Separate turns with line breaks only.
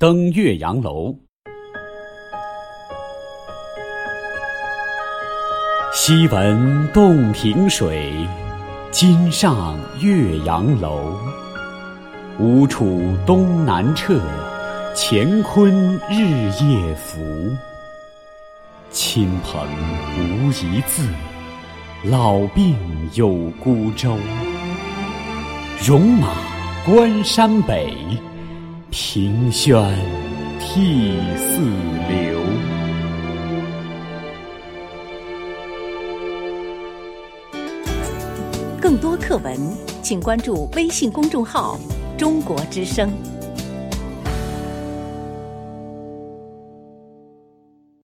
登岳阳楼。昔闻洞庭水，今上岳阳楼。吴楚东南坼，乾坤日夜浮。亲朋无一字，老病有孤舟。戎马关山北，平轩涕泗流。
更多课文，请关注微信公众号“中国之声”。